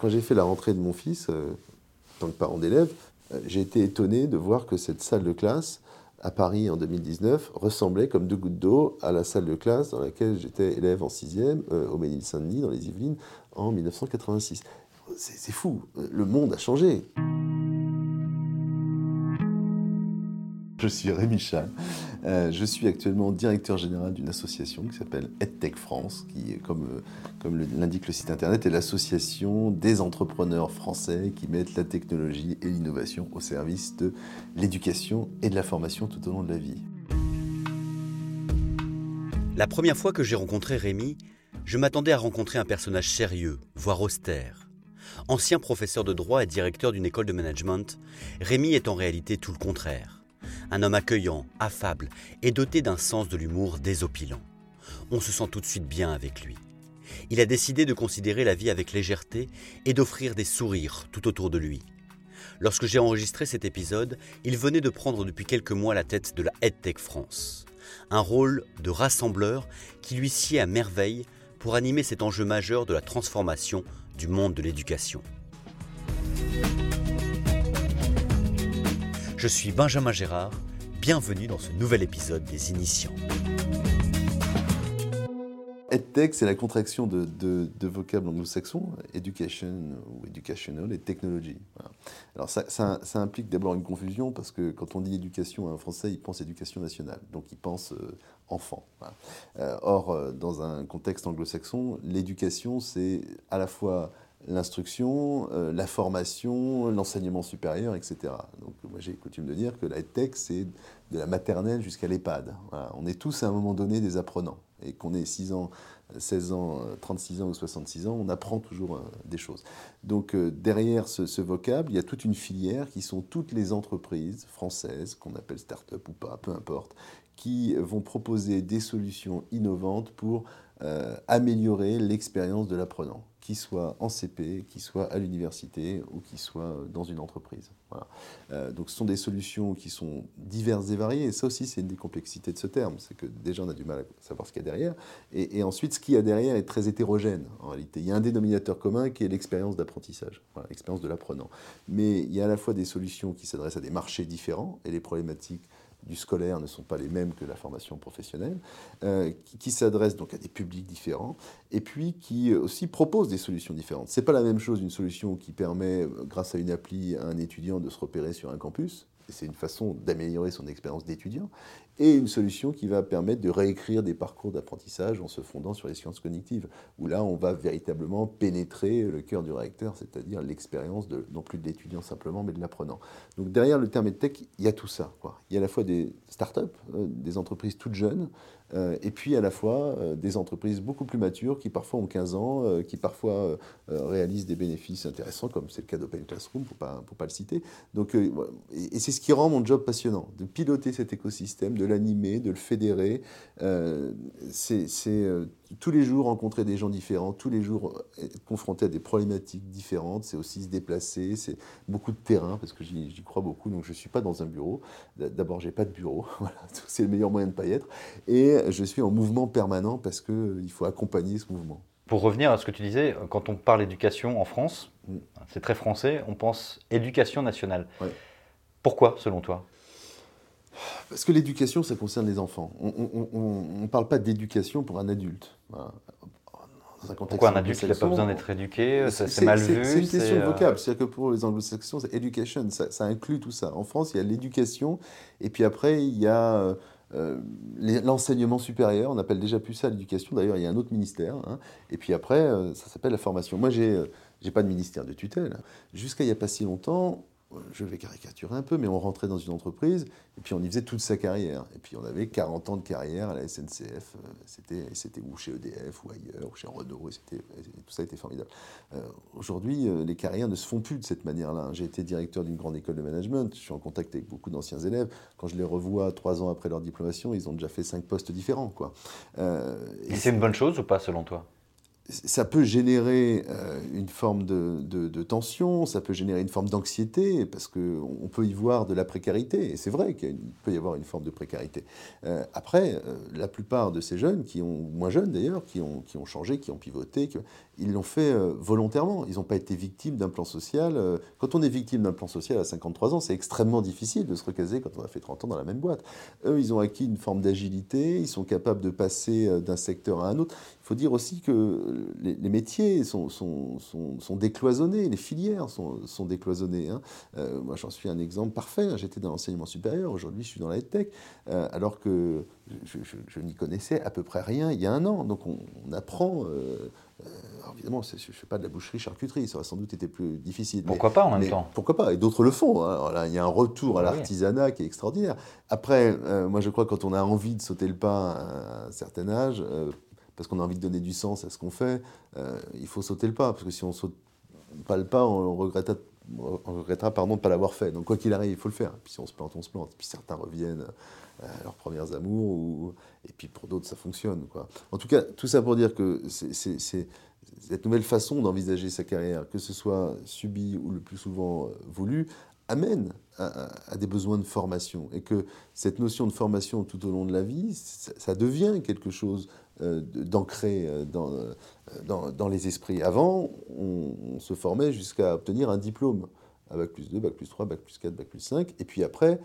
Quand j'ai fait la rentrée de mon fils, en tant que parent d'élève, j'ai été étonné de voir que cette salle de classe à Paris en 2019 ressemblait comme deux gouttes d'eau à la salle de classe dans laquelle j'étais élève en sixième au Ménil-Saint-Denis, dans les Yvelines, en 1986. C'est fou, le monde a changé. Je suis Rémi Chal. Euh, je suis actuellement directeur général d'une association qui s'appelle EdTech France, qui, comme, euh, comme l'indique le site internet, est l'association des entrepreneurs français qui mettent la technologie et l'innovation au service de l'éducation et de la formation tout au long de la vie. La première fois que j'ai rencontré Rémi, je m'attendais à rencontrer un personnage sérieux, voire austère. Ancien professeur de droit et directeur d'une école de management, Rémi est en réalité tout le contraire un homme accueillant, affable et doté d'un sens de l'humour désopilant. On se sent tout de suite bien avec lui. Il a décidé de considérer la vie avec légèreté et d'offrir des sourires tout autour de lui. Lorsque j'ai enregistré cet épisode, il venait de prendre depuis quelques mois la tête de la EdTech France. Un rôle de rassembleur qui lui sied à merveille pour animer cet enjeu majeur de la transformation du monde de l'éducation. Je suis Benjamin Gérard, bienvenue dans ce nouvel épisode des Initiants. EdTech, c'est la contraction de, de, vocables anglo-saxons, education ou educational et technology. Alors ça, ça, implique d'abord une confusion parce que quand on dit éducation à un Français, il pense éducation nationale, donc il pense euh, enfant. Euh, or, euh, dans un contexte anglo-saxon, l'éducation, c'est à la fois l'instruction, euh, la formation, l'enseignement supérieur, etc. Donc moi j'ai coutume de dire que la tech c'est de la maternelle jusqu'à l'EHPAD. On est tous à un moment donné des apprenants. Et qu'on ait 6 ans, 16 ans, 36 ans ou 66 ans, on apprend toujours euh, des choses. Donc euh, derrière ce, ce, vocable, il y a toute une filière qui sont toutes les entreprises françaises, qu'on appelle start-up ou pas, peu importe, qui vont proposer des solutions innovantes pour améliorer l'expérience de l'apprenant qu'il soit en CP, qu'il soit à l'université ou qu'il soit dans une entreprise. Euh, donc ce sont des solutions qui sont diverses et variées, et ça aussi c'est une des complexités de ce terme, c'est que déjà on a du mal à savoir ce qu'il y a derrière, et, ensuite ce qu'il y a derrière est très hétérogène en réalité. Il y a un dénominateur commun qui est l'expérience d'apprentissage, l'expérience de l'apprenant. Mais il y a à la fois des solutions qui s'adressent à des marchés différents, et les problématiques du scolaire ne sont pas les mêmes que la formation professionnelle, euh, qui, s'adressent donc à des publics différents, et puis qui aussi proposent des solutions différentes. Ce n'est pas la même chose une solution qui permet, grâce à une appli, à un étudiant de se repérer sur un campus, c'est une façon d'améliorer son expérience d'étudiant, et une solution qui va permettre de réécrire des parcours d'apprentissage en se fondant sur les sciences cognitives, où là on va véritablement pénétrer le cœur du réacteur, c'est-à-dire l'expérience de, non plus de l'étudiant simplement, mais de l'apprenant. Donc derrière le terme tech, il y a tout ça. Il y a à la fois des startups, euh, des entreprises toutes jeunes, et puis à la fois euh, des entreprises beaucoup plus matures qui parfois ont 15 ans, euh, qui parfois réalisent des bénéfices intéressants, comme c'est le cas d'Open Classroom, pour ne pas, pas le citer. Donc, et, c'est ce qui rend mon job passionnant, de piloter cet écosystème, de l'animer, de le fédérer. c'est tous les jours rencontrer des gens différents, tous les jours être confronté à des problématiques différentes, c'est aussi se déplacer, c'est beaucoup de terrain, parce que j'y crois beaucoup, donc je ne suis pas dans un bureau. D'abord, j'ai pas de bureau, voilà, c'est le meilleur moyen de ne pas y être. Et je suis en mouvement permanent parce qu'il euh, faut accompagner ce mouvement. Pour revenir à ce que tu disais, quand on parle éducation en France, mm. c'est très français, on pense éducation nationale. Pourquoi, selon toi? Parce que l'éducation, ça concerne les enfants. On ne parle pas d'éducation pour un adulte. Pourquoi un adulte n'a pas besoin d'être éduqué C'est mal vu C'est une question de euh, vocable. C'est-à-dire que pour les anglo-saxons, c'est education, ça, ça, inclut tout ça. En France, il y a l'éducation, et puis après, il y a euh, euh, l'enseignement supérieur, on appelle déjà plus ça l'éducation, d'ailleurs il y a un autre ministère, hein. et puis après euh, ça s'appelle la formation. Moi j'ai n'ai pas de ministère de tutelle. Jusqu'à il n'y a pas si longtemps, je vais caricaturer un peu, mais on rentrait dans une entreprise et puis on y faisait toute sa carrière. Et puis on avait 40 ans de carrière à la SNCF, euh, c'était, c'était ou chez EDF ou ailleurs, ou chez Renault, tout ça était formidable. Euh, aujourd'hui, euh, les carrières ne se font plus de cette manière-là. J'ai été directeur d'une grande école de management, je suis en contact avec beaucoup d'anciens élèves. Quand je les revois trois ans après leur diplomation, ils ont déjà fait cinq postes différents. Quoi. et c'est une bonne chose ou pas selon toi? Ça peut générer euh, une forme de, tension, ça peut générer une forme d'anxiété, parce qu'on peut y voir de la précarité, et c'est vrai qu'il peut y avoir une forme de précarité. Euh, après, euh, la plupart de ces jeunes, qui ont, moins jeunes d'ailleurs, qui ont, qui ont changé, qui ont pivoté, ils l'ont fait volontairement, ils n'ont pas été victimes d'un plan social. quand on est victime d'un plan social à 53 ans, c'est extrêmement difficile de se recaser quand on a fait 30 ans dans la même boîte. Eux, ils ont acquis une forme d'agilité, ils sont capables de passer d'un secteur à un autre. Faut dire aussi que les, métiers sont, sont, sont, décloisonnés, les filières sont, décloisonnées. Hein. Euh, moi, j'en suis un exemple parfait. Hein. J'étais dans l'enseignement supérieur, aujourd'hui, je suis dans la tech, euh, alors que je, n'y connaissais à peu près rien il y a un an. Donc, on, apprend. Euh, évidemment, je ne fais pas de la boucherie-charcuterie, ça aurait sans doute été plus difficile. Pourquoi pas en même temps? Pourquoi pas? Et d'autres le font. Hein. il y a un retour à l'artisanat qui est extraordinaire. Après, moi, je crois que quand on a envie de sauter le pas à un certain âge, parce qu'on a envie de donner du sens à ce qu'on fait, euh, il faut sauter le pas, parce que si on saute pas le pas, on regrettera, on regrettera pardon, de ne pas l'avoir fait. Donc quoi qu'il arrive, il faut le faire. Puis si on se plante, on se plante. Puis certains reviennent à leurs premières amours, ou... et puis pour d'autres, ça fonctionne. En tout cas, tout ça pour dire que cette nouvelle façon d'envisager sa carrière, que ce soit subi ou le plus souvent euh, voulu, amène à, des besoins de formation et que cette notion de formation tout au long de la vie, ça, devient quelque chose euh, d'ancré euh, dans, euh, dans, dans, les esprits. Avant, on, se formait jusqu'à obtenir un diplôme, un bac plus 2, bac plus 3, bac plus 4, bac plus 5, et puis après,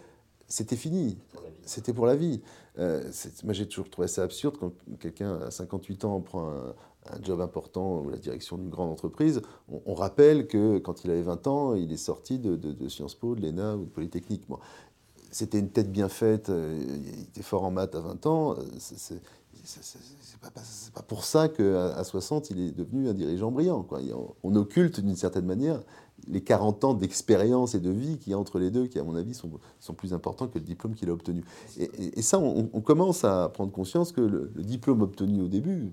c'était fini. C'était pour la vie. moi, j'ai toujours trouvé ça absurde quand quelqu'un à 58 ans prend un, un job important ou la direction d'une grande entreprise, on, rappelle que quand il avait 20 ans, il est sorti de, Sciences Po, de l'ENA ou de Polytechnique. C'était une tête bien faite, il était fort en maths à 20 ans. C'est pas, pas, pour ça qu'à à 60, il est devenu un dirigeant brillant. On, occulte d'une certaine manière les 40 ans d'expérience et de vie a entre les deux, qui, à mon avis, sont plus importants que le diplôme qu'il a obtenu. Et, ça, on, commence à prendre conscience que le diplôme obtenu au début,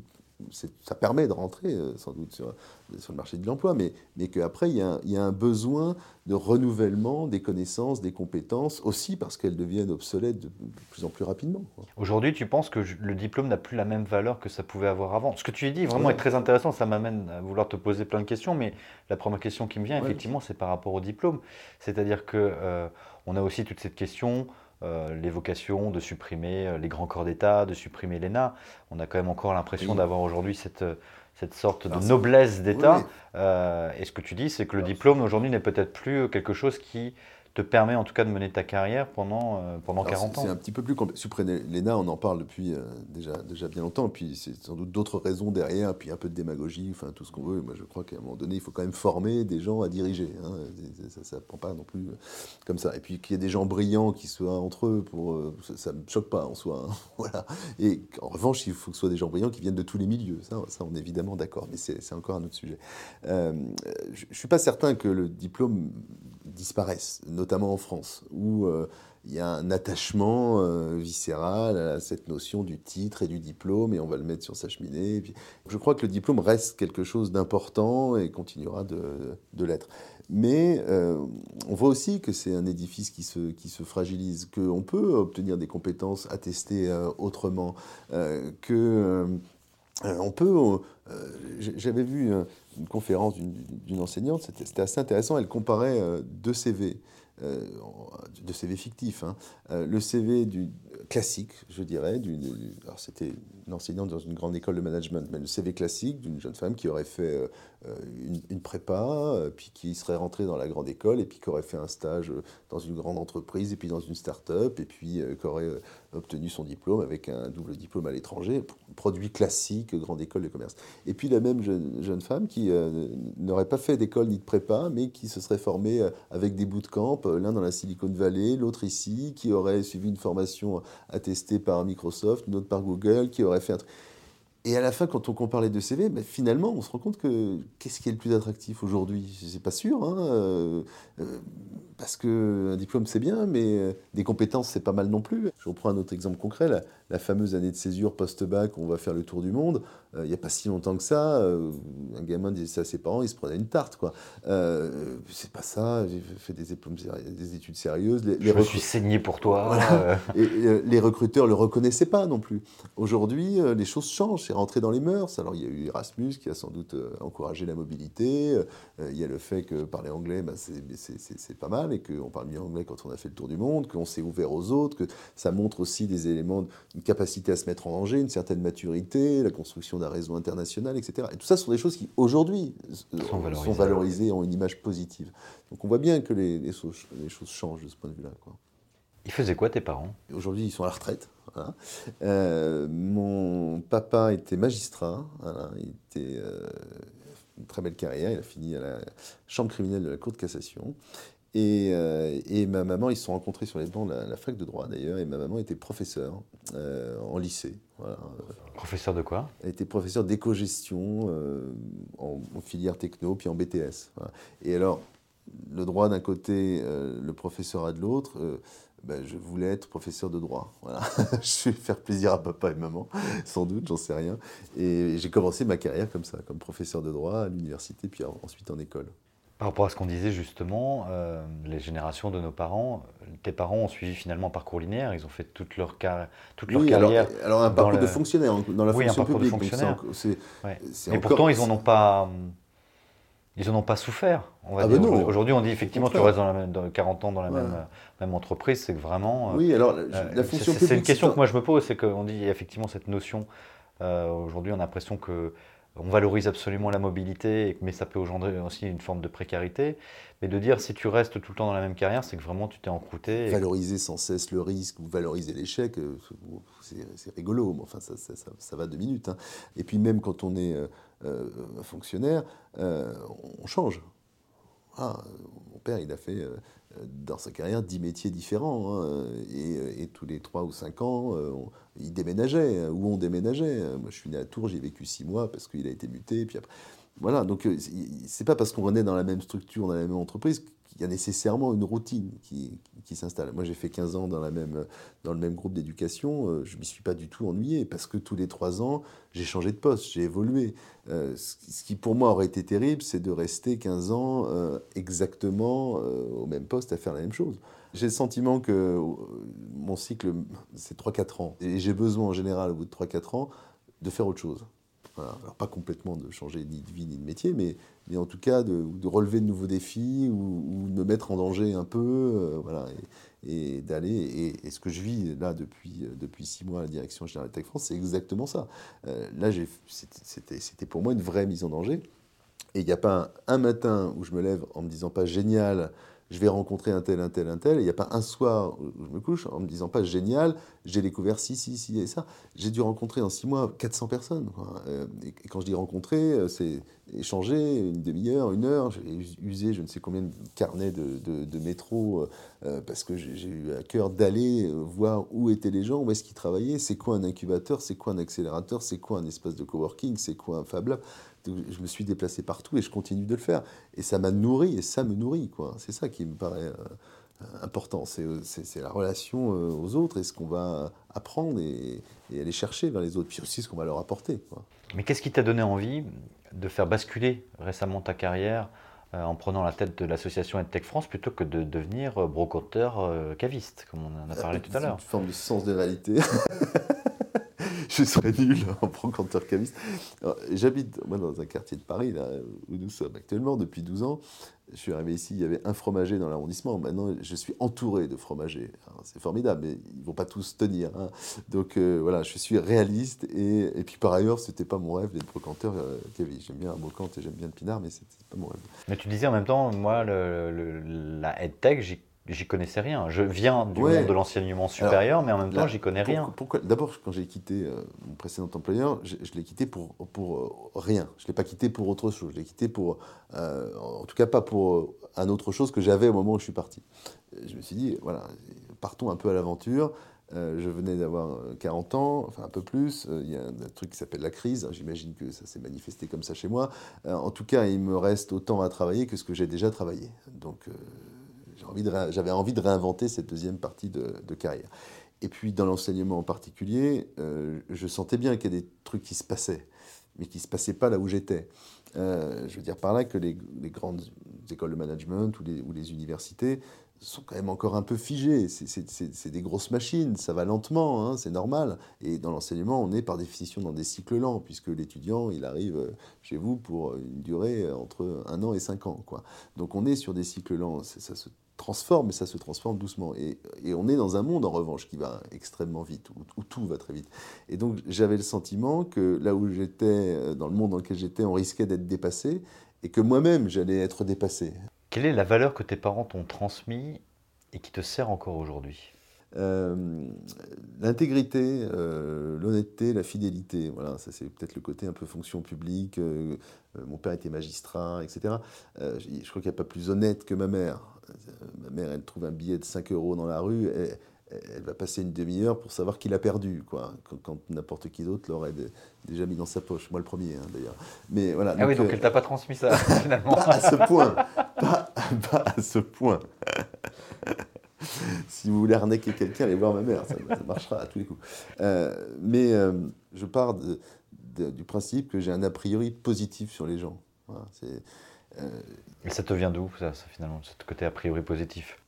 ça permet de rentrer euh, sans doute sur, sur le marché de l'emploi, mais, mais qu'après, il, il, y a un besoin de renouvellement des connaissances, des compétences, aussi parce qu'elles deviennent obsolètes de, plus en plus rapidement. Aujourd'hui, tu penses que le diplôme n'a plus la même valeur que ça pouvait avoir avant Ce que tu dis vraiment est très intéressant, ça m'amène à vouloir te poser plein de questions, mais la première question qui me vient, effectivement, c'est par rapport au diplôme. C'est-à-dire qu'on euh, on a aussi toute cette question euh, l'évocation de supprimer euh, les grands corps d'État, de supprimer l'ENA. On a quand même encore l'impression d'avoir aujourd'hui cette, euh, cette sorte de noblesse d'État. et ce que tu dis, c'est que le diplôme aujourd'hui n'est peut-être plus quelque chose qui te permet en tout cas de mener ta carrière pendant, euh, pendant 40 ans. C'est un petit peu plus compliqué. l'ENA, on en parle depuis euh, déjà, déjà bien longtemps, et puis c'est sans doute d'autres raisons derrière, puis un peu de démagogie, enfin tout ce qu'on veut. Moi, je crois qu'à un moment donné, il faut quand même former des gens à diriger. Hein. Ça ne prend pas non plus euh, comme ça. Et puis qu'il y ait des gens brillants qui soient entre eux, pour, ça ne me choque pas en soi. Hein. voilà. Et en revanche, il faut que ce soit des gens brillants qui viennent de tous les milieux. Ça, ça on est évidemment d'accord, mais c'est encore un autre sujet. je ne suis pas certain que le diplôme disparaissent, notamment en France, où euh, il y a un attachement euh, viscéral à cette notion du titre et du diplôme, et on va le mettre sur sa cheminée. je crois que le diplôme reste quelque chose d'important et continuera de, l'être. Mais euh, on voit aussi que c'est un édifice qui se, fragilise, qu'on peut obtenir des compétences attestées autrement, que peut. J'avais vu une conférence d'une enseignante, c'était assez intéressant, elle comparait deux CV, euh, deux CV fictifs. Hein. Euh, le CV du classique, je dirais, alors c'était une enseignante dans une grande école de management, mais le CV classique d'une jeune femme qui aurait fait une, prépa, puis qui serait rentrée dans la grande école, et puis qui aurait fait un stage dans une grande entreprise, et puis dans une start-up, et puis qui aurait obtenu son diplôme avec un double diplôme à l'étranger, produit classique, grande école de commerce. Et puis la même jeune, femme qui euh, n'aurait pas fait d'école ni de prépa, mais qui se serait formée euh, avec des bootcamps, euh, l'un dans la Silicon Valley, l'autre ici, qui aurait suivi une formation attestée par Microsoft, une autre par Google, qui aurait fait un truc. Et à la fin, quand on compare les deux CV, ben, finalement, on se rend compte que qu'est-ce qui est le plus attractif aujourd'hui? C'est pas sûr, hein, euh, euh, parce qu'un diplôme c'est bien, mais euh, des compétences c'est pas mal non plus. Je reprends un autre exemple concret, la, fameuse année de césure post-bac, on va faire le tour du monde. il n'y a pas si longtemps que ça, un gamin disait ça à ses parents, il se prenait une tarte. quoi. c'est pas ça, j'ai fait des, des études sérieuses. Les, Je me suis saigné pour toi. et, les recruteurs ne le reconnaissaient pas non plus. Aujourd'hui, les choses changent, c'est rentré dans les mœurs. Alors il y a eu Erasmus qui a sans doute encouragé la mobilité, il y a le fait que parler anglais, bah, c'est pas mal, et qu'on parle mieux anglais quand on a fait le tour du monde, qu'on s'est ouvert aux autres, que ça montre aussi des éléments, une capacité à se mettre en danger, une certaine maturité, la construction d'un réseau international, etc. Et tout ça sont des choses qui, aujourd'hui, sont, valorisées, ont une image positive. Donc on voit bien que les, les, choses, changent de ce point de vue-là. Ils faisaient quoi tes parents? Aujourd'hui, ils sont à la retraite. Euh, mon papa était magistrat. Il était euh, une très belle carrière. Il a fini à la chambre criminelle de la Cour de cassation. Et, euh, et, ma maman, ils se sont rencontrés sur les bancs de la, fac de droit d'ailleurs, et ma maman était professeure euh, en lycée. Professeur de quoi Elle était professeure d'éco-gestion euh, en, filière techno, puis en BTS. Et alors, le droit d'un côté, le professorat de l'autre, ben, je voulais être professeur de droit. Voilà. je vais faire plaisir à papa et maman, sans doute, j'en sais rien. Et j'ai commencé ma carrière comme ça, comme professeur de droit à l'université, puis ensuite en école. Par rapport à ce qu'on disait justement, euh, les générations de nos parents, tes parents ont suivi finalement un parcours linéaire, ils ont fait toute leur, toute leur carrière. Alors, un parcours de fonctionnaire dans la oui, fonction un parcours publique. De fonctionnaire. Mais pourtant, ils n'en ont pas. Ils en ont pas souffert, on va ah dire. Ben Aujourd'hui, on dit effectivement, tu restes dans, la même, 40 ans dans la même, même entreprise, c'est que vraiment. Euh, oui, alors la euh, fonction publique. C'est une question que moi je me pose, c'est qu'on dit effectivement cette notion. Aujourd'hui, on a l'impression que on valorise absolument la mobilité, mais ça peut engendrer aussi une forme de précarité. Mais de dire si tu restes tout le temps dans la même carrière, c'est que vraiment tu t'es encrouté. Valoriser sans cesse le risque ou valoriser l'échec, euh, c'est rigolo, mais enfin ça, ça, va deux minutes. Hein. Et puis même quand on est euh, euh, fonctionnaire, on change. Ah, mon père, il a fait dans sa carrière dix métiers différents. Hein, et, tous les trois ou cinq ans, il déménageait, hein, ou on déménageait. Moi, je suis né à Tours, j'ai vécu six mois parce qu'il a été muté. Puis après, voilà, donc euh, c'est pas parce qu'on est dans la même structure, dans la même entreprise, qu'il y a nécessairement une routine qui, qui s'installe. Moi, j'ai fait 15 ans dans, la même, dans le même groupe d'éducation, euh, je m'y suis pas du tout ennuyé, parce que tous les trois ans, j'ai changé de poste, j'ai évolué. Euh, ce qui pour moi aurait été terrible, c'est de rester 15 ans exactement au même poste à faire la même chose. J'ai le sentiment que euh, mon cycle, c'est 3-4 ans. Et j'ai besoin en général, au bout de 3-4 ans, de faire autre chose. Alors pas complètement de changer ni de vie ni de métier, mais, mais en tout cas de, relever de nouveaux défis ou, de me mettre en danger un peu, euh, voilà, et, d'aller. Et, ce que je vis là depuis, euh, depuis six mois à la direction générale de Tech France, c'est exactement ça. là, c'était pour moi une vraie mise en danger. Et il n'y a pas un, un, matin où je me lève en me disant pas génial, je vais rencontrer un tel, un tel, un tel. Il n'y a pas un soir où je me couche en me disant pas génial, j'ai découvert ci, ci, ci et ça. J'ai dû rencontrer en six mois 400 personnes. Euh, et quand je dis rencontrer, euh, c'est échanger une demi-heure, une heure. J'ai usé je ne sais combien de carnets de, métro euh, parce que j'ai eu à cœur d'aller voir où étaient les gens, où est-ce qu'ils travaillaient, c'est quoi un incubateur, c'est quoi un accélérateur, c'est quoi un espace de coworking, c'est quoi un Fab Lab je me suis déplacé partout et je continue de le faire. Et ça m'a nourri et ça me nourrit. quoi. C'est ça qui me paraît euh, important. C'est la relation euh, aux autres et ce qu'on va apprendre et, aller chercher vers les autres. Puis aussi ce qu'on va leur apporter. Mais qu'est-ce qui t'a donné envie de faire basculer récemment ta carrière euh, en prenant la tête de l'association EdTech France plutôt que de devenir brocanteur caviste, comme on en a parlé tout à l'heure? Une forme de sens de réalité. je serais nul en brocanteur caviste. J'habite dans un quartier de Paris où nous sommes actuellement depuis 12 ans. Je suis arrivé ici, il y avait un fromager dans l'arrondissement. Maintenant, je suis entouré de fromagers. C'est formidable, mais ils ne vont pas tous tenir. Hein. Donc euh, voilà, je suis réaliste. Et, et puis par ailleurs, ce n'était pas mon rêve d'être brocanteur euh. J'aime bien un brocante et j'aime bien le pinard, mais ce n'était pas mon rêve. Mais tu disais en même temps, moi, la EdTech, j'y j'y connaissais rien. Je viens du monde de l'enseignement supérieur, mais en même temps, j'y connais rien. Pourquoi, D'abord, quand j'ai quitté euh, mon précédent employeur, je, l'ai quitté pour, pour euh, rien. Je ne l'ai pas quitté pour autre chose. Je l'ai quitté pour, euh, en tout cas, pas pour un autre chose que j'avais au moment où je suis parti. Je me suis dit, voilà, partons un peu à l'aventure. je venais d'avoir 40 ans, enfin un peu plus. Il y a un, truc qui s'appelle la crise. J'imagine que ça s'est manifesté comme ça chez moi. en tout cas, il me reste autant à travailler que ce que j'ai déjà travaillé. Donc, j'avais envie de réinventer cette deuxième partie de, carrière. Et puis dans l'enseignement en particulier, euh, je sentais bien qu'il y a des trucs qui se passaient. mais qui ne se passait pas là où j'étais. Euh, je veux dire par là que les, grandes écoles de management ou les, universités sont quand même encore un peu figées. C'est des grosses machines, ça va lentement, hein, c'est normal. Et dans l'enseignement, on est par définition dans des cycles lents, puisque l'étudiant, il arrive chez vous pour une durée entre un an et cinq ans. Quoi. Donc on est sur des cycles lents, ça transforme, mais ça se transforme doucement. Et, on est dans un monde, en revanche, qui va extrêmement vite, où, tout va très vite. Et donc, j'avais le sentiment que là où j'étais, euh, dans le monde dans lequel j'étais, on risquait d'être dépassé, et que moi-même, j'allais être dépassé. Quelle est la valeur que tes parents t'ont transmise et qui te sert encore aujourd'hui? Euh, l'intégrité, euh, l'honnêteté, la fidélité, voilà, ça c'est peut-être le côté un peu fonction publique. mon père était magistrat, etc. je, je crois qu'il n'y a pas plus honnête que ma mère ma mère, elle trouve un billet de 5 euros dans la rue, et, elle va passer une demi-heure pour savoir qu'il a perdu, quoi, quand, n'importe qui d'autre l'aurait déjà mis dans sa poche. Moi, le premier, hein, d'ailleurs. Mais voilà. Ah oui, donc euh, elle t'a pas transmis ça, finalement. pas à ce point. Pas, à ce point. si vous voulez arnaquer quelqu'un, allez voir ma mère, ça, marchera à tous les coups. Euh, mais euh, je pars du principe que j'ai un a priori positif sur les gens. Voilà, c'est et ça te vient d'où, ça, finalement, ce côté a priori positif?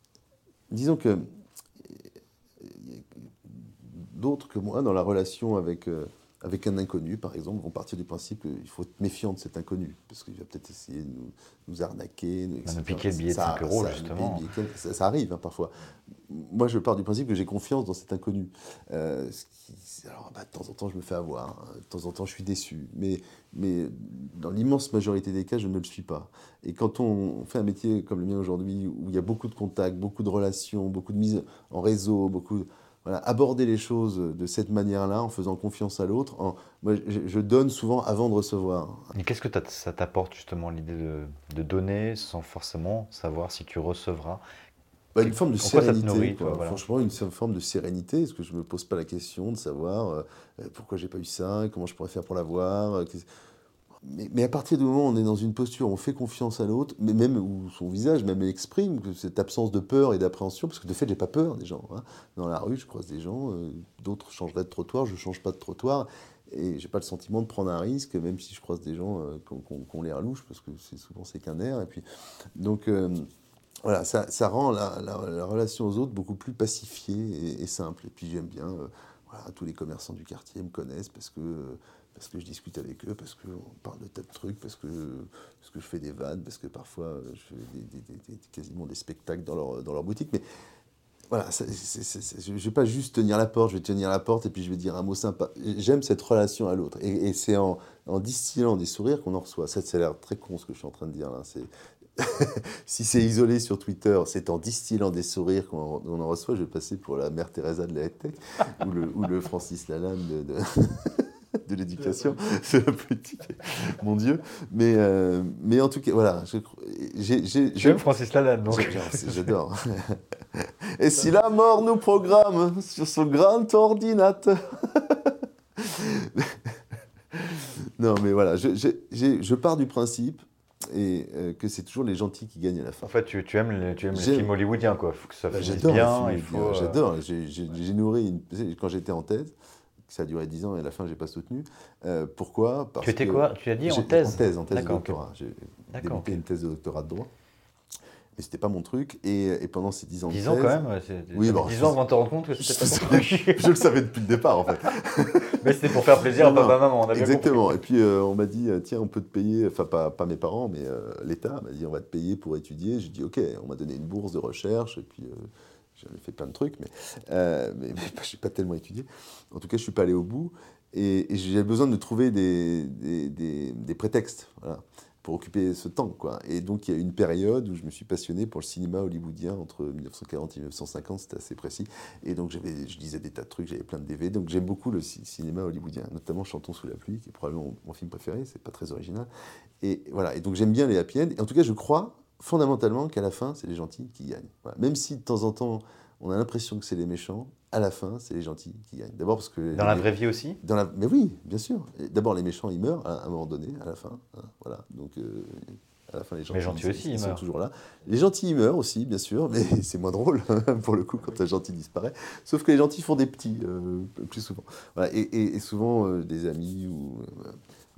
Disons que d'autres que moi, dans la relation avec, euh, avec un inconnu, par exemple, vont partir du principe qu'il faut être méfiant de cet inconnu, parce qu'il va peut-être essayer de nous, arnaquer. Nous, nous piquer le billet de 5 euros, justement. ça, arrive hein, parfois. Moi, je pars du principe que j'ai confiance dans cet inconnu. Euh, alors, bah, de temps en temps, je me fais avoir. Hein. De temps en temps, je suis déçu. Mais, mais dans l'immense majorité des cas, je ne le suis pas. Et quand on fait un métier comme le mien aujourd'hui, où il y a beaucoup de contacts, beaucoup de relations, beaucoup de mise en réseau, beaucoup voilà, aborder les choses de cette manière-là, en faisant confiance à l'autre. Moi, je, donne souvent avant de recevoir. Et qu'est-ce que ça t'apporte justement l'idée de, de, donner sans forcément savoir si tu recevras? Bah, une forme de sérénité. Franchement, une forme de sérénité. Est-ce que je ne me pose pas la question de savoir euh, euh, pourquoi j'ai pas eu ça, comment je pourrais faire pour l'avoir euh, mais, à partir du moment où on est dans une posture, on fait confiance à l'autre, mais même où son visage même exprime cette absence de peur et d'appréhension, parce que de fait, j'ai pas peur des gens. Hein. Dans la rue, je croise des gens, d'autres changeraient de trottoir, je change pas de trottoir, et j'ai pas le sentiment de prendre un risque, même si je croise des gens qu'on les relouche, parce que c'est souvent c'est qu'un air. Et puis, donc voilà, ça, rend la, la, relation aux autres beaucoup plus pacifiée et, simple. Et puis j'aime bien, euh, tous les commerçants du quartier me connaissent parce que, parce que je discute avec eux, parce qu'on parle de tas de trucs, parce que, parce que je fais des vannes, parce que parfois euh, je fais quasiment des spectacles dans leur, dans leur boutique. Mais voilà, je ne vais pas juste tenir la porte, je vais tenir la porte et puis je vais dire un mot sympa. J'aime cette relation à l'autre. Et, c'est en, en, distillant des sourires qu'on en reçoit. Ça, ça a l'air très con ce que je suis en train de dire là. si c'est isolé sur Twitter, c'est en distillant des sourires qu'on en reçoit. Je vais passer pour la mère Teresa de la tech ou, le, ou le Francis Lalanne de, de, l'éducation. C'est petit, mon Dieu. Mais, euh, mais en tout cas, voilà. J'aime Francis Lalanne, J'adore. Et si la mort nous programme sur son grand ordinateur. non, mais voilà, je, je pars du principe et euh, que c'est toujours les gentils qui gagnent à la fin. En fait, tu, tu aimes, les, tu aimes les films hollywoodiens, quoi. faut que ça bah, bien. Il faut, euh, J'adore. J'ai nourri, une... quand j'étais en thèse, ça a duré 10 ans et à la fin, j'ai pas soutenu. Euh, pourquoi? Parce Tu étais quoi? Tu as dit en thèse En thèse, en thèse de doctorat. J'ai débuté une thèse de doctorat de droit. Mais c'était pas mon truc. Et, et, pendant ces 10 ans 10 ans quand même oui, 10 ans avant de te rendre compte que c'était pas ton truc. je le savais depuis le départ, en fait. Mais c'était pour faire plaisir à papa, maman. Exactement. Et puis, euh, on m'a dit, euh, tiens, on peut te payer, enfin, pas, pas mes parents, mais euh, l'État m'a dit, on va te payer pour étudier. J'ai dit, OK. On m'a donné une bourse de recherche. Et puis, j'avais fait plein de trucs, mais, mais, mais je n'ai pas tellement étudié. En tout cas, je ne suis pas allé au bout. Et, et j'avais besoin de trouver des, des, des, des prétextes. Voilà pour occuper ce temps. Quoi. Et donc, il y a une période où je me suis passionné pour le cinéma hollywoodien entre 1940 et 1950, c'était assez précis. Et donc, je lisais des tas de trucs, j'avais plein de DVD. Donc, j'aime beaucoup le cinéma hollywoodien, notamment Chantons sous la pluie, qui est probablement mon, film préféré, c'est pas très original. Et voilà, et donc j'aime bien les happy end. Et en tout cas, je crois fondamentalement qu'à la fin, c'est les gentils qui gagnent. Même si de temps en temps, on a l'impression que c'est les méchants, à la fin, c'est les gentils qui gagnent. D'abord parce que... Dans la vraie vie aussi? Dans la... Mais oui, bien sûr. D'abord, les méchants, ils meurent à un moment donné, à la fin. Hein, voilà. Donc, euh, à la fin, les gentils, aussi, ils, sont toujours là. Les gentils, ils meurent aussi, bien sûr, mais c'est moins drôle, pour le coup, quand un gentil disparaît. Sauf que les gentils font des petits, euh, plus souvent. Voilà. Et, et, souvent, euh, des amis ou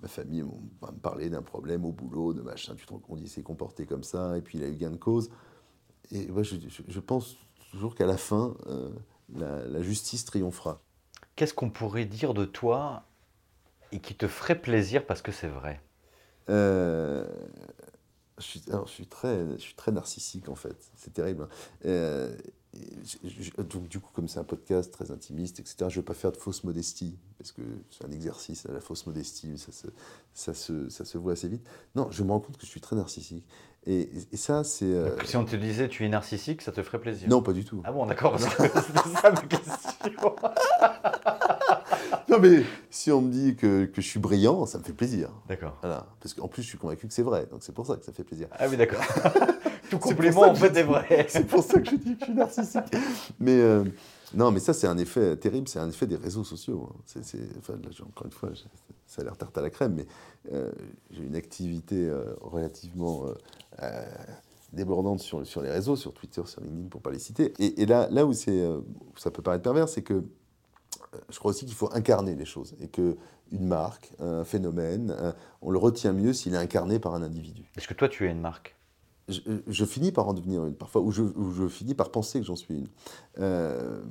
ma famille va me parler d'un problème au boulot, de machin, tu te rends compte, il s'est comporté comme ça, et puis il a eu gain de cause. Et moi, je, pense toujours qu'à la fin, euh, la, justice triomphera. Qu'est-ce qu'on pourrait dire de toi et qui te ferait plaisir parce que c'est vrai? Euh, je, suis, je, suis très, je suis très narcissique en fait, c'est terrible. Hein. Euh, donc du coup, comme c'est un podcast très intimiste, etc., je ne veux pas faire de fausse modestie, parce que c'est un exercice, la fausse modestie, ça se, ça, se, ça se voit assez vite. Non, je me rends compte que je suis très narcissique. Et, ça, c'est... Euh, si on te disait tu es narcissique, ça te ferait plaisir Non, pas du tout. Ah bon, d'accord, c'était ça ma question. non, mais si on me dit que, que, je suis brillant, ça me fait plaisir. D'accord. Voilà. Parce qu'en plus, je suis convaincu que c'est vrai, donc c'est pour ça que ça fait plaisir. Ah oui, d'accord. Tout complément, en fait, est vrai. c'est pour ça que je dis que je suis narcissique. Mais euh, non, mais ça, c'est un effet terrible, c'est un effet des réseaux sociaux. Hein. C'est, enfin, encore une fois, ça a l'air tarte à la crème, mais euh, j'ai une activité euh, relativement débordante sur, sur les réseaux, sur Twitter, sur LinkedIn, pour ne pas les citer. Et, là, là où, c'est, ça peut paraître pervers, c'est que je crois aussi qu'il faut incarner les choses et que une marque, un phénomène, on le retient mieux s'il est incarné par un individu. Est-ce que toi, tu es une marque? Je, finis par en devenir une, parfois, ou je, finis par penser que j'en suis une. Euh,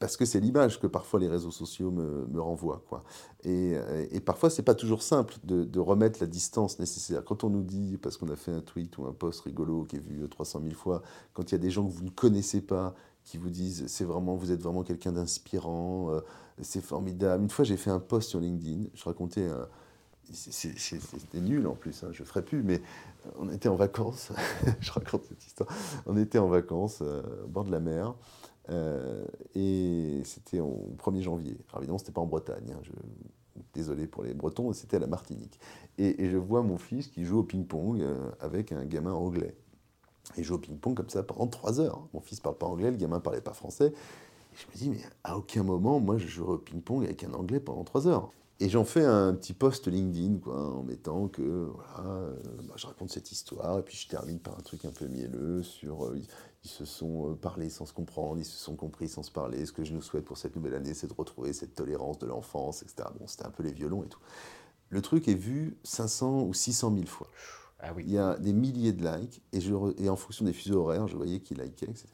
parce que c'est l'image que parfois les réseaux sociaux me, renvoient. Quoi. Et, parfois, c'est pas toujours simple de, de, remettre la distance nécessaire. Quand on nous dit, parce qu'on a fait un tweet ou un post rigolo qui est vu 300 000 fois, quand il y a des gens que vous ne connaissez pas, qui vous disent c'est vraiment, vous êtes vraiment quelqu'un d'inspirant, euh, c'est formidable. Une fois, j'ai fait un post sur LinkedIn, je racontais un c'était nul en plus, hein, je ne ferai plus, mais on était en vacances, je raconte cette histoire, on était en vacances euh, au bord de la mer, euh, et c'était au 1er janvier. Alors évidemment, ce n'était pas en Bretagne, hein, je, désolé pour les Bretons, c'était à la Martinique. Et, je vois mon fils qui joue au ping-pong euh, avec un gamin anglais. Il joue au ping-pong comme ça pendant trois heures. Mon fils parle pas anglais, le gamin parlait pas français. Et je me dis, mais à aucun moment, moi, je joue au ping-pong avec un anglais pendant trois heures. Et j'en fais un petit post LinkedIn, quoi, en mettant que voilà, euh, bah, je raconte cette histoire, et puis je termine par un truc un peu mielleux sur euh, ils, se sont euh, parlé sans se comprendre, ils se sont compris sans se parler. Ce que je nous souhaite pour cette nouvelle année, c'est de retrouver cette tolérance de l'enfance, etc. Bon, c'était un peu les violons et tout. Le truc est vu 500 ou 600 000 fois. Ah oui. Il y a des milliers de likes, et, je et en fonction des fuseaux horaires, je voyais qui likaient, etc.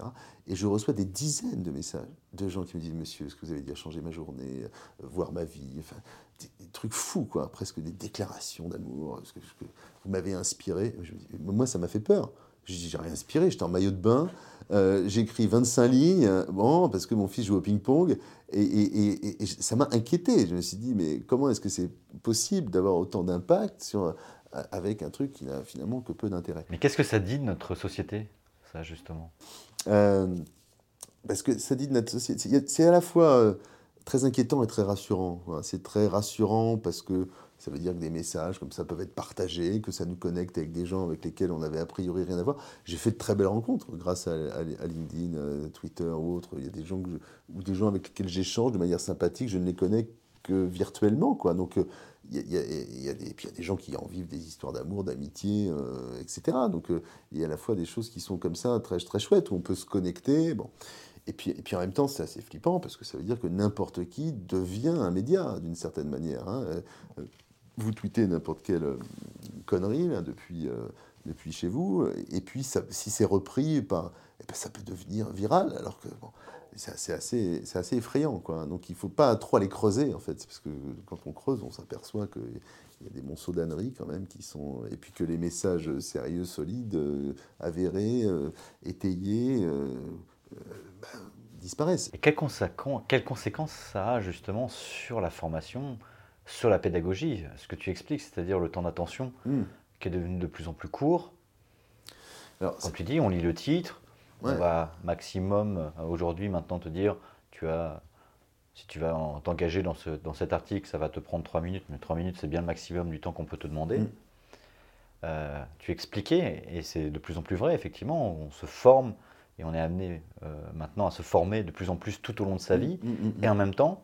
Et je reçois des dizaines de messages de gens qui me disent Monsieur, ce que vous avez dit a changé ma journée, voir ma vie. Enfin, des, trucs fous, quoi, presque des déclarations d'amour. Que, que vous m'avez inspiré. moi, ça m'a fait peur. J'ai rien inspiré, j'étais en maillot de bain, euh, j'ai écrit 25 lignes, bon, parce que mon fils joue au ping-pong, et, ça m'a inquiété. Je me suis dit, mais comment est-ce que c'est possible d'avoir autant d'impact sur, avec un truc qui n'a finalement que peu d'intérêt? Mais qu'est-ce que ça dit de notre société, ça, justement? Euh, Parce que ça dit de notre société, c'est à la fois... Très inquiétant et très rassurant. C'est très rassurant parce que ça veut dire que des messages comme ça peuvent être partagés, que ça nous connecte avec des gens avec lesquels on avait a priori rien à voir. J'ai fait de très belles rencontres grâce à, LinkedIn, euh, Twitter ou autres. Il y a des gens, ou des gens avec lesquels j'échange de manière sympathique, je ne les connais que virtuellement. Quoi. Donc euh, il y, a, des, il y a des gens qui en vivent des histoires d'amour, d'amitié, euh, etc. Donc il y a à la fois des choses qui sont comme ça très, très chouettes, où on peut se connecter. Bon. Et puis, et puis en même temps, c'est assez flippant parce que ça veut dire que n'importe qui devient un média d'une certaine manière. Hein. Euh, vous tweetez n'importe quelle euh, connerie depuis, euh, depuis chez vous, et puis si c'est repris, eh ben, ça peut devenir viral, alors que c'est assez, assez, effrayant. Quoi. Donc il ne faut pas trop aller creuser, en fait, parce que quand on creuse, on s'aperçoit qu'il y a des monceaux d'âneries quand même qui sont. Et puis que les messages sérieux, solides, avérés, étayés, bah, disparaissent. Et quelles, conséquences ça a justement sur la formation, sur la pédagogie? Ce que tu expliques, c'est-à-dire le temps d'attention hmm. qui est devenu de plus en plus court. Alors, Comme tu dis, on lit le titre, on va maximum euh, aujourd'hui maintenant te dire, tu as, si tu vas t'engager dans, ce, dans cet article, ça va te prendre 3 minutes, mais 3 minutes c'est bien le maximum du temps qu'on peut te demander. Hmm. Euh, tu expliquais, et c'est de plus en plus vrai, effectivement, on se forme et on est amené euh, maintenant à se former de plus en plus tout au long de sa mm, vie. Mm, mm, et en même temps,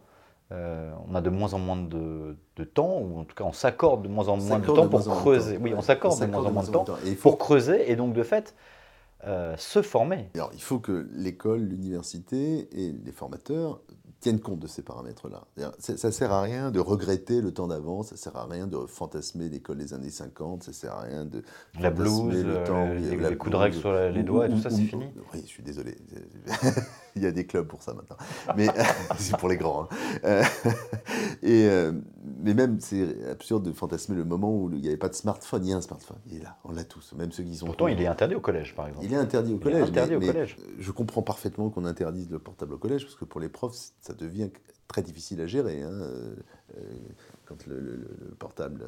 euh, on a de moins en moins de, temps, ou en tout cas on s'accorde de moins en moins de temps pour creuser. Oui, on s'accorde de moins en moins de temps pour creuser et donc de fait euh, se former. Alors il faut que l'école, l'université et les formateurs tiennent compte de ces paramètres-là. Ça sert à rien de regretter le temps d'avance, ça sert à rien de fantasmer l'école des années 50, ça sert à rien de la blouse, le temps, les, les coups de règle sur les doigts et tout ça, c'est fini. Oui, je suis désolé. Il y a des clubs pour ça maintenant, mais c'est pour les grands. Hein. Euh, et euh, mais même c'est absurde de fantasmer le moment où il n'y avait pas de smartphone. Il y a un smartphone, il est là, on l'a tous, même ceux qui sont. Pourtant, il est interdit au collège, par exemple. Il est interdit au collège. interdit au collège. je comprends parfaitement qu'on interdise le portable au collège parce que pour les profs, ça devient très difficile à gérer. Hein, euh, quand le, portable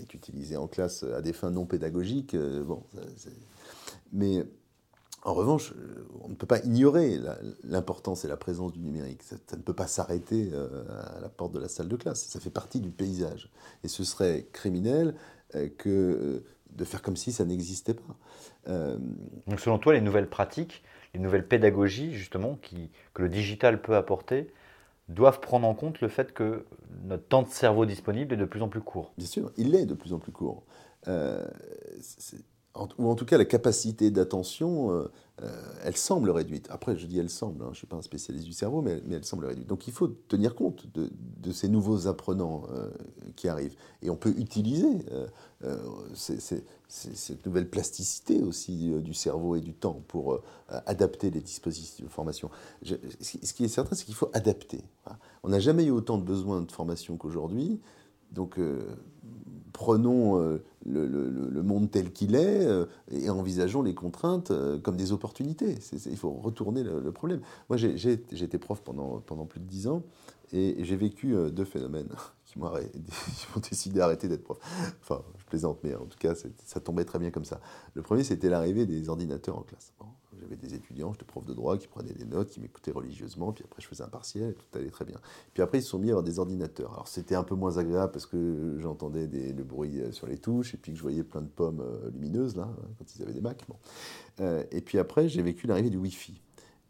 est utilisé en classe à des fins non pédagogiques, bon, mais en revanche, on ne peut pas ignorer l'importance et la présence du numérique. Ça, ne peut pas s'arrêter euh, à la porte de la salle de classe. Ça fait partie du paysage. Et ce serait criminel euh, que euh, de faire comme si ça n'existait pas. Donc selon toi, les nouvelles pratiques, les nouvelles pédagogies, justement, que le digital peut apporter, doivent prendre en compte le fait que notre temps de cerveau disponible est de plus en plus court? Bien sûr, il est de plus en plus court ou en tout cas la capacité d'attention, euh, euh, elle semble réduite. Après, je dis elle semble, hein, je ne suis pas un spécialiste du cerveau, mais, elle semble réduite. Donc il faut tenir compte de, ces nouveaux apprenants euh, qui arrivent. Et on peut utiliser cette nouvelle plasticité aussi du cerveau et du temps pour adapter les dispositifs de formation. ce qui est certain, c'est qu'il faut adapter. On n'a jamais eu autant de besoins de formation qu'aujourd'hui. Donc prenons le, monde tel qu'il est euh, et envisageons les contraintes euh, comme des opportunités. il faut retourner le, problème. Moi, j'ai été prof pendant, pendant plus de dix ans et j'ai vécu deux phénomènes qui m'ont décidé d'arrêter d'être prof. Enfin, je plaisante, mais en tout cas, ça tombait très bien comme ça. Le premier, c'était l'arrivée des ordinateurs en classe. J'avais des étudiants, j'étais prof de droit, qui prenaient des notes, qui m'écoutaient religieusement, puis après je faisais un partiel, tout allait très bien. Puis après, ils se sont mis à avoir des ordinateurs. Alors c'était un peu moins agréable parce que j'entendais le bruit euh, sur les touches, et puis que je voyais plein de pommes euh, lumineuses, là, hein, quand ils avaient des Macs. Euh, et puis après, j'ai vécu l'arrivée du Wi-Fi.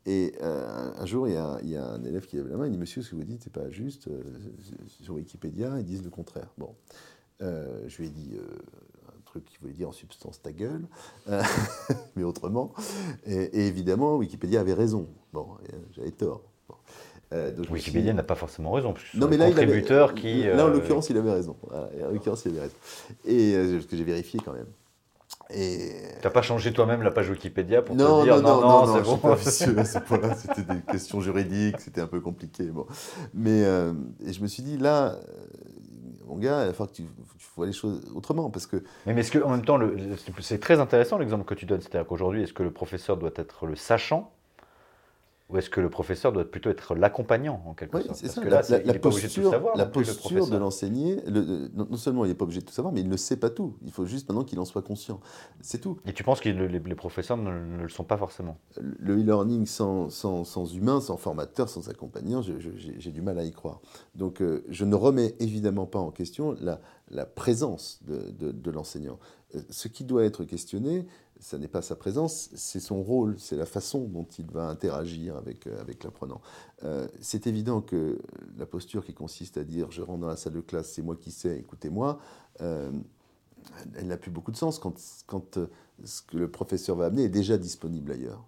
Et un jour, il y, a, il y, a, un élève qui lève la main, il dit Monsieur, ce que vous dites, c'est pas juste. sur Wikipédia, ils disent le contraire. Bon. je lui ai dit truc qui voulait dire en substance ta gueule, euh, mais autrement. Et, évidemment, Wikipédia avait raison. Bon, euh, j'avais tort. Euh, Wikipédia n'a pas forcément raison. Non, mais là, contributeur qui. Là, en l'occurrence, il avait raison. en l'occurrence, il avait raison. Et ce que j'ai vérifié quand même. Et... Tu n'as pas changé toi-même la page Wikipédia pour te dire non, non, non, c'est bon. Pas c'était des questions juridiques, c'était un peu compliqué. Bon. Mais et je me suis dit, là, mon gars, il falloir que tu, vois les choses autrement. Parce que... Mais, mais est-ce qu'en même temps, c'est très intéressant l'exemple que tu donnes. C'est-à-dire qu'aujourd'hui, est-ce que le professeur doit être le sachant ou est-ce que le professeur doit plutôt être l'accompagnant en quelque sorte? Parce que là, la, il n'est pas obligé de tout savoir. La posture de l'enseigner, non seulement il n'est pas obligé de tout savoir, mais il ne sait pas tout. Il faut juste maintenant qu'il en soit conscient. C'est tout. Et tu penses que les, professeurs ne, le sont pas forcément? Le e-learning sans, sans, sans, humain, sans formateur, sans accompagnant, j'ai du mal à y croire. Donc euh, je ne remets évidemment pas en question la, la présence de, de, de l'enseignant. Euh, ce qui doit être questionné, ce n'est pas sa présence, c'est son rôle, c'est la façon dont il va interagir avec, euh, avec l'apprenant. Euh, c'est évident que la posture qui consiste à dire je rentre dans la salle de classe, c'est moi qui sais, écoutez-moi, euh, elle n'a plus beaucoup de sens quand, quand ce que le professeur va amener est déjà disponible ailleurs.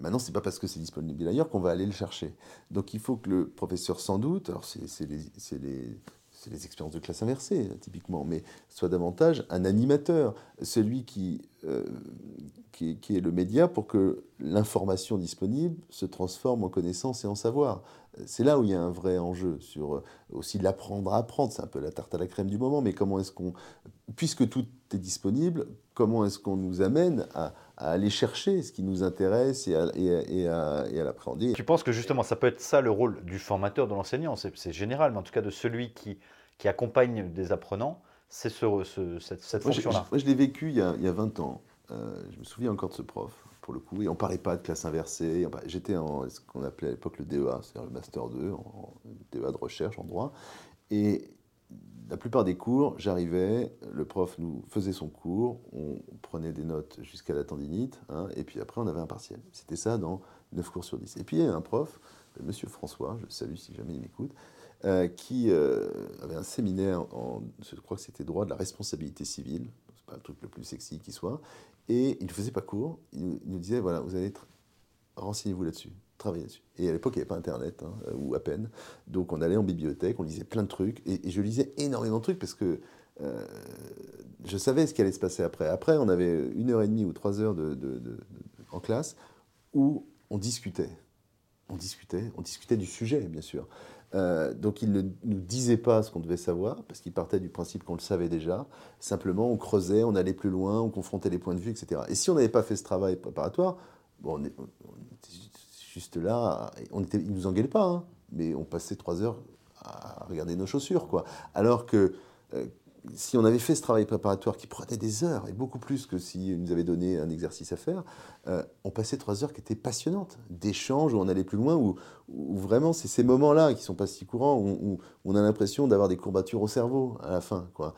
maintenant, ce n'est pas parce que c'est disponible ailleurs qu'on va aller le chercher. Donc il faut que le professeur, sans doute, alors c'est les c'est les expériences de classe inversée, typiquement, mais soit davantage un animateur, celui qui, euh, qui, est le média pour que l'information disponible se transforme en connaissance et en savoir. C'est là où il y a un vrai enjeu sur euh, aussi l'apprendre à apprendre. C'est un peu la tarte à la crème du moment, mais comment est-ce qu'on, puisque tout est disponible, comment est-ce qu'on nous amène à, aller chercher ce qui nous intéresse et à, et à, et à l'appréhender. Tu penses que justement ça peut être ça le rôle du formateur, de l'enseignant, c'est général, mais en tout cas de celui qui, qui accompagne des apprenants, c'est ce, cette, cette fonction-là. Moi, je, l'ai vécu il y, a, il y, a, 20 ans. Euh, je me souviens encore de ce prof, pour le coup, et on ne parlait pas de classe inversée. J'étais en ce qu'on appelait à l'époque le DEA, c'est-à-dire le Master 2, en, DEA de recherche en droit. Et la plupart des cours, j'arrivais, le prof nous faisait son cours, on prenait des notes jusqu'à la tendinite, hein, et puis après on avait un partiel. C'était ça dans 9 cours sur 10. Et puis il y a un prof, Monsieur François, je le salue si jamais il m'écoute, euh, qui euh, avait un séminaire je crois que c'était droit de la responsabilité civile, c'est pas le truc le plus sexy qui soit, et il ne faisait pas court, il nous, disait, voilà, vous allez être, renseignez-vous là-dessus, Et à l'époque, il n'y avait pas Internet, hein, ou à peine. Donc on allait en bibliothèque, on lisait plein de trucs, et, je lisais énormément de trucs parce que euh, je savais ce qui allait se passer après. Après, on avait une heure et demie ou trois heures de, en classe où on discutait. On discutait, on discutait du sujet, bien sûr. Euh, donc il ne nous disait pas ce qu'on devait savoir, parce qu'il partait du principe qu'on le savait déjà. Simplement, on creusait, on allait plus loin, on confrontait les points de vue, etc. Et si on n'avait pas fait ce travail préparatoire, bon, on, était juste là, on était, il ne nous engueulait pas, hein, mais on passait trois heures à regarder nos chaussures. Quoi. Alors que euh, si on avait fait ce travail préparatoire qui prenait des heures, et beaucoup plus que s'il nous avait donné un exercice à faire, euh, on passait trois heures qui étaient passionnantes, d'échanges où on allait plus loin, où, vraiment c'est ces moments-là qui sont pas si courants, où, on a l'impression d'avoir des courbatures au cerveau à la fin. Quoi.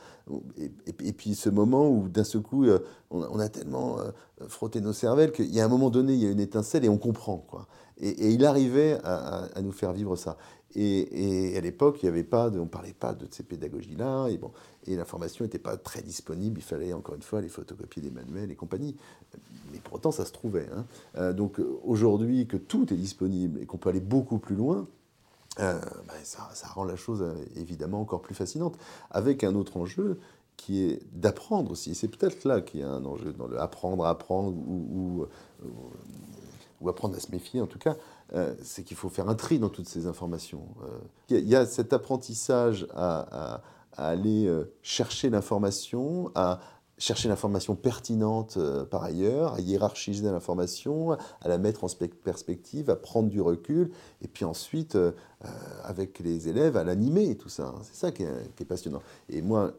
Et, puis ce moment où d'un seul coup, euh, on, a tellement frotté nos cervelles qu'il y a un moment donné, il y a une étincelle et on comprend. Quoi. Et, il arrivait à, nous faire vivre ça. Et, à l'époque, il y avait pas, on ne parlait pas de ces pédagogies-là, et, bon, et l'information n'était pas très disponible, il fallait encore une fois les photocopier des manuels et compagnie. Mais pour autant, ça se trouvait. Hein. Euh, donc aujourd'hui, que tout est disponible et qu'on peut aller beaucoup plus loin, euh, ben, ça, rend la chose euh, évidemment encore plus fascinante, avec un autre enjeu qui est d'apprendre aussi. C'est peut-être là qu'il y a un enjeu dans le apprendre, apprendre ou apprendre à se méfier en tout cas. Euh, c'est qu'il faut faire un tri dans toutes ces informations. Euh, il y, a cet apprentissage à, aller euh, chercher l'information, à chercher l'information pertinente par ailleurs, à hiérarchiser l'information, à la mettre en perspective, à prendre du recul, et puis ensuite, avec les élèves, à l'animer, tout ça. C'est ça qui est, qui est, passionnant. Et moi,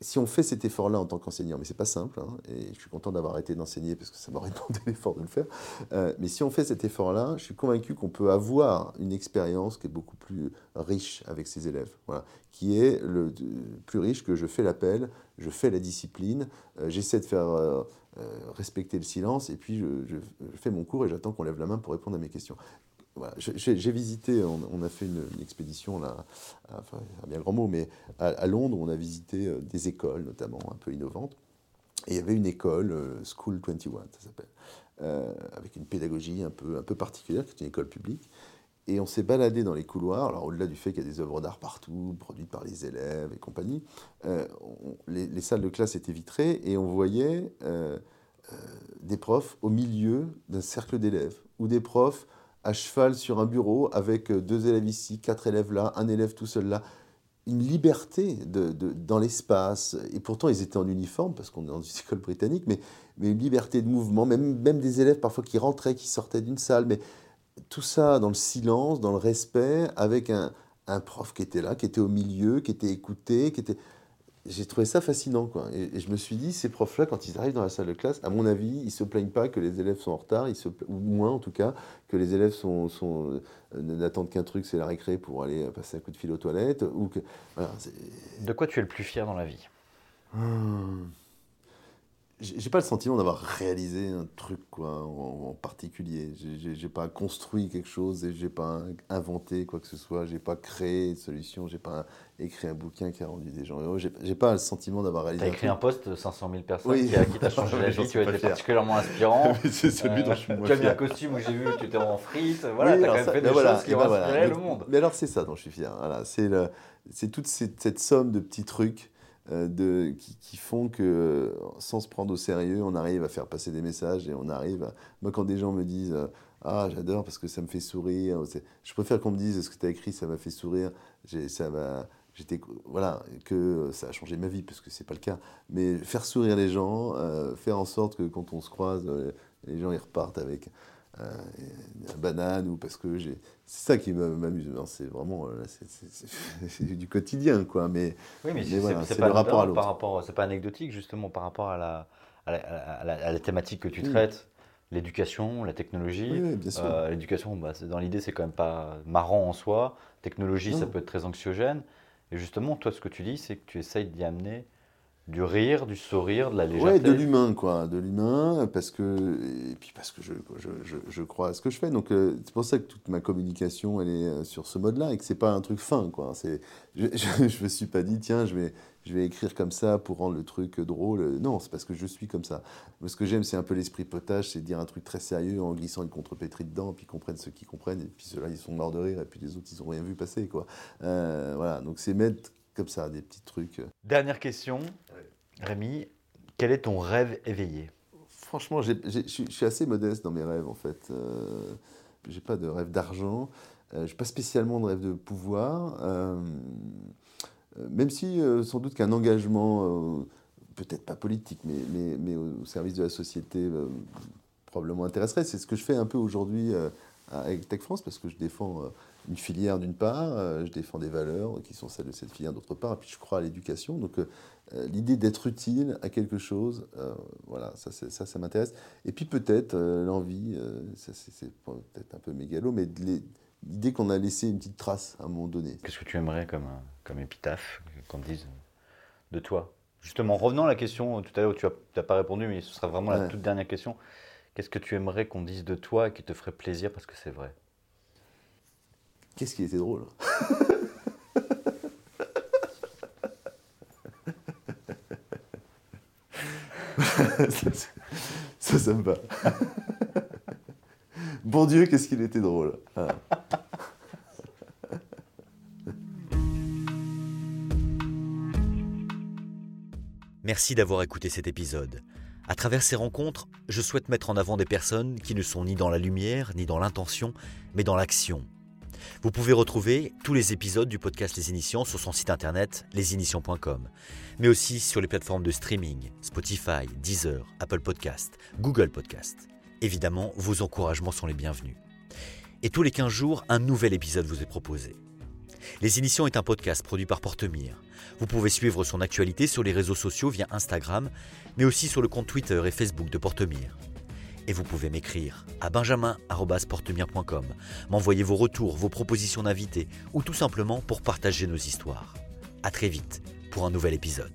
si on fait cet effort-là en tant qu'enseignant, mais c'est pas simple, hein, et je suis content d'avoir arrêté d'enseigner parce que ça m'aurait demandé l'effort de le faire, euh, mais si on fait cet effort-là, je suis convaincu qu'on peut avoir une expérience qui est beaucoup plus riche avec ses élèves, qui est plus riche que je fais l'appel, je fais la discipline, euh, j'essaie de faire euh, respecter le silence, et puis je fais mon cours et j'attends qu'on lève la main pour répondre à mes questions. J'ai visité, on, a fait une, expédition, là, enfin, un bien grand mot, mais à, Londres, on a visité euh, des écoles, notamment un peu innovantes. Et il y avait une école, euh, School 21, ça s'appelle, euh, avec une pédagogie un peu, un peu particulière, qui est une école publique. Et on s'est baladé dans les couloirs, alors au-delà du fait qu'il y a des œuvres d'art partout, produites par les élèves et compagnie, les, salles de classe étaient vitrées et on voyait des profs au milieu d'un cercle d'élèves, ou des profs à cheval sur un bureau avec euh, deux élèves ici, quatre élèves là, un élève tout seul là. Une liberté de, dans l'espace. Et pourtant, ils étaient en uniforme, parce qu'on est dans une école britannique, mais, mais une liberté de mouvement, même, même des élèves parfois qui rentraient, qui sortaient d'une salle. Mais tout ça dans le silence, dans le respect, avec un, un prof qui était là, qui était au milieu, qui était écouté, qui était j'ai trouvé ça fascinant. Quoi. Et, je me suis dit, ces profs-là, quand ils arrivent dans la salle de classe, à mon avis, ils ne se plaignent pas que les élèves sont en retard, ils se, ou moins en tout cas, que les élèves sont, sont euh, n'attendent qu'un truc, c'est la récré pour aller passer un coup de fil aux toilettes. Ou que, de quoi tu es le plus fier dans la vie? Hum j'ai pas le sentiment d'avoir réalisé un truc quoi, en, particulier. J'ai pas construit quelque chose et j'ai pas inventé quoi que ce soit. J'ai pas créé une solution. J'ai pas écrit un bouquin qui a rendu des gens heureux. J'ai pas le sentiment d'avoir réalisé. T'as écrit un, poste de 500 000 personnes qui, qui t'a changé la vie. tu as été particulièrement inspirant. C'est celui dont je suis moins Tu as mis un costume où j'ai vu que tu étais en frites. Voilà, t'as quand même fait des choses qui ont ben inspiré le monde. Mais alors c'est ça dont je suis fier. Voilà, c'est toute cette, cette somme de petits trucs euh, de, qui, font que, sans se prendre au sérieux, on arrive à faire passer des messages et on arrive à... Moi, quand des gens me disent euh, Ah, j'adore parce que ça me fait sourire, je préfère qu'on me dise Ce que tu as écrit, ça m'a fait sourire, ça m'a j'étais voilà que ça a changé ma vie parce que c'est pas le cas. Mais faire sourire les gens euh, faire en sorte que quand on se croise les gens ils repartent avec euh, banane ou parce que j'ai. C'est ça qui m'amuse. C'est vraiment euh, c'est du quotidien, quoi. Mais, oui, mais, c'est le rapport à l'autre. C'est pas anecdotique justement par rapport à la, à la, thématique que tu traites. L'éducation, la technologie. Oui. Euh, l'éducation, bah, dans l'idée, c'est quand même pas marrant en soi. Technologie, ça peut être très anxiogène. Et justement, toi, ce que tu dis, c'est que tu essayes d'y amener du rire, du sourire, de la légèreté. Ouais, de l'humain, quoi, de l'humain, parce que et puis parce que je, je, je, crois à ce que je fais. Donc euh, c'est pour ça que toute ma communication, elle est euh, sur ce mode-là, et que c'est pas un truc fin, quoi. C'est, je, je, me suis pas dit, tiens, je vais, je vais écrire comme ça pour rendre le truc drôle. Non, c'est parce que je suis comme ça. ce que j'aime, c'est un peu l'esprit potage, c'est dire un truc très sérieux en glissant une contrepétrie dedans, puis comprennent ceux qui comprennent, et puis ceux-là, ils sont morts de rire, et puis les autres, ils n'ont rien vu passer. Quoi. Euh, voilà, donc c'est mettre comme ça des petits trucs. Dernière question, Rémi, quel est ton rêve éveillé? Franchement, je suis assez modeste dans mes rêves, en fait. Euh, j'ai pas de rêve d'argent. Euh, je n'ai pas spécialement de rêve de pouvoir. Euh, euh, même si, sans doute, qu'un engagement, peut-être pas politique, mais, mais, mais, au service de la société, probablement intéresserait. C'est ce que je fais un peu aujourd'hui avec Tech France, parce que je défends une filière d'une part, je défends des valeurs qui sont celles de cette filière d'autre part, et puis je crois à l'éducation. Donc l'idée d'être utile à quelque chose, voilà, ça, ça, ça m'intéresse. Et puis peut-être l'envie, c'est peut-être un peu mégalo, mais l'idée qu'on a laissé une petite trace à un moment donné. Qu'est-ce que tu aimerais comme, comme épitaphe qu'on dise de toi? Justement, revenant à la question tout à l'heure où tu n'as pas répondu, mais ce sera vraiment la toute dernière question. Qu'est-ce que tu aimerais qu'on dise de toi et qui te ferait plaisir parce que c'est vrai? Qu'est-ce qui était drôle ça, ça, me. Bon Dieu, qu'est-ce qu'il était drôle. Ah. Merci d'avoir écouté cet épisode. À travers ces rencontres, je souhaite mettre en avant des personnes qui ne sont ni dans la lumière, ni dans l'intention, mais dans l'action. Vous pouvez retrouver tous les épisodes du podcast Les Initiants sur son site internet lesinitiants.com, mais aussi sur les plateformes de streaming Spotify, Deezer, Apple Podcast, Google Podcast. Évidemment, vos encouragements sont les bienvenus. Et tous les 15 jours, un nouvel épisode vous est proposé. Les Initiants est un podcast produit par Portemire. Vous pouvez suivre son actualité sur les réseaux sociaux via Instagram, mais aussi sur le compte Twitter et Facebook de Portemire. Et vous pouvez m'écrire à benjamin.portemire.com, m'envoyer vos retours, vos propositions d'invités, ou tout simplement pour partager nos histoires. A très vite pour un nouvel épisode.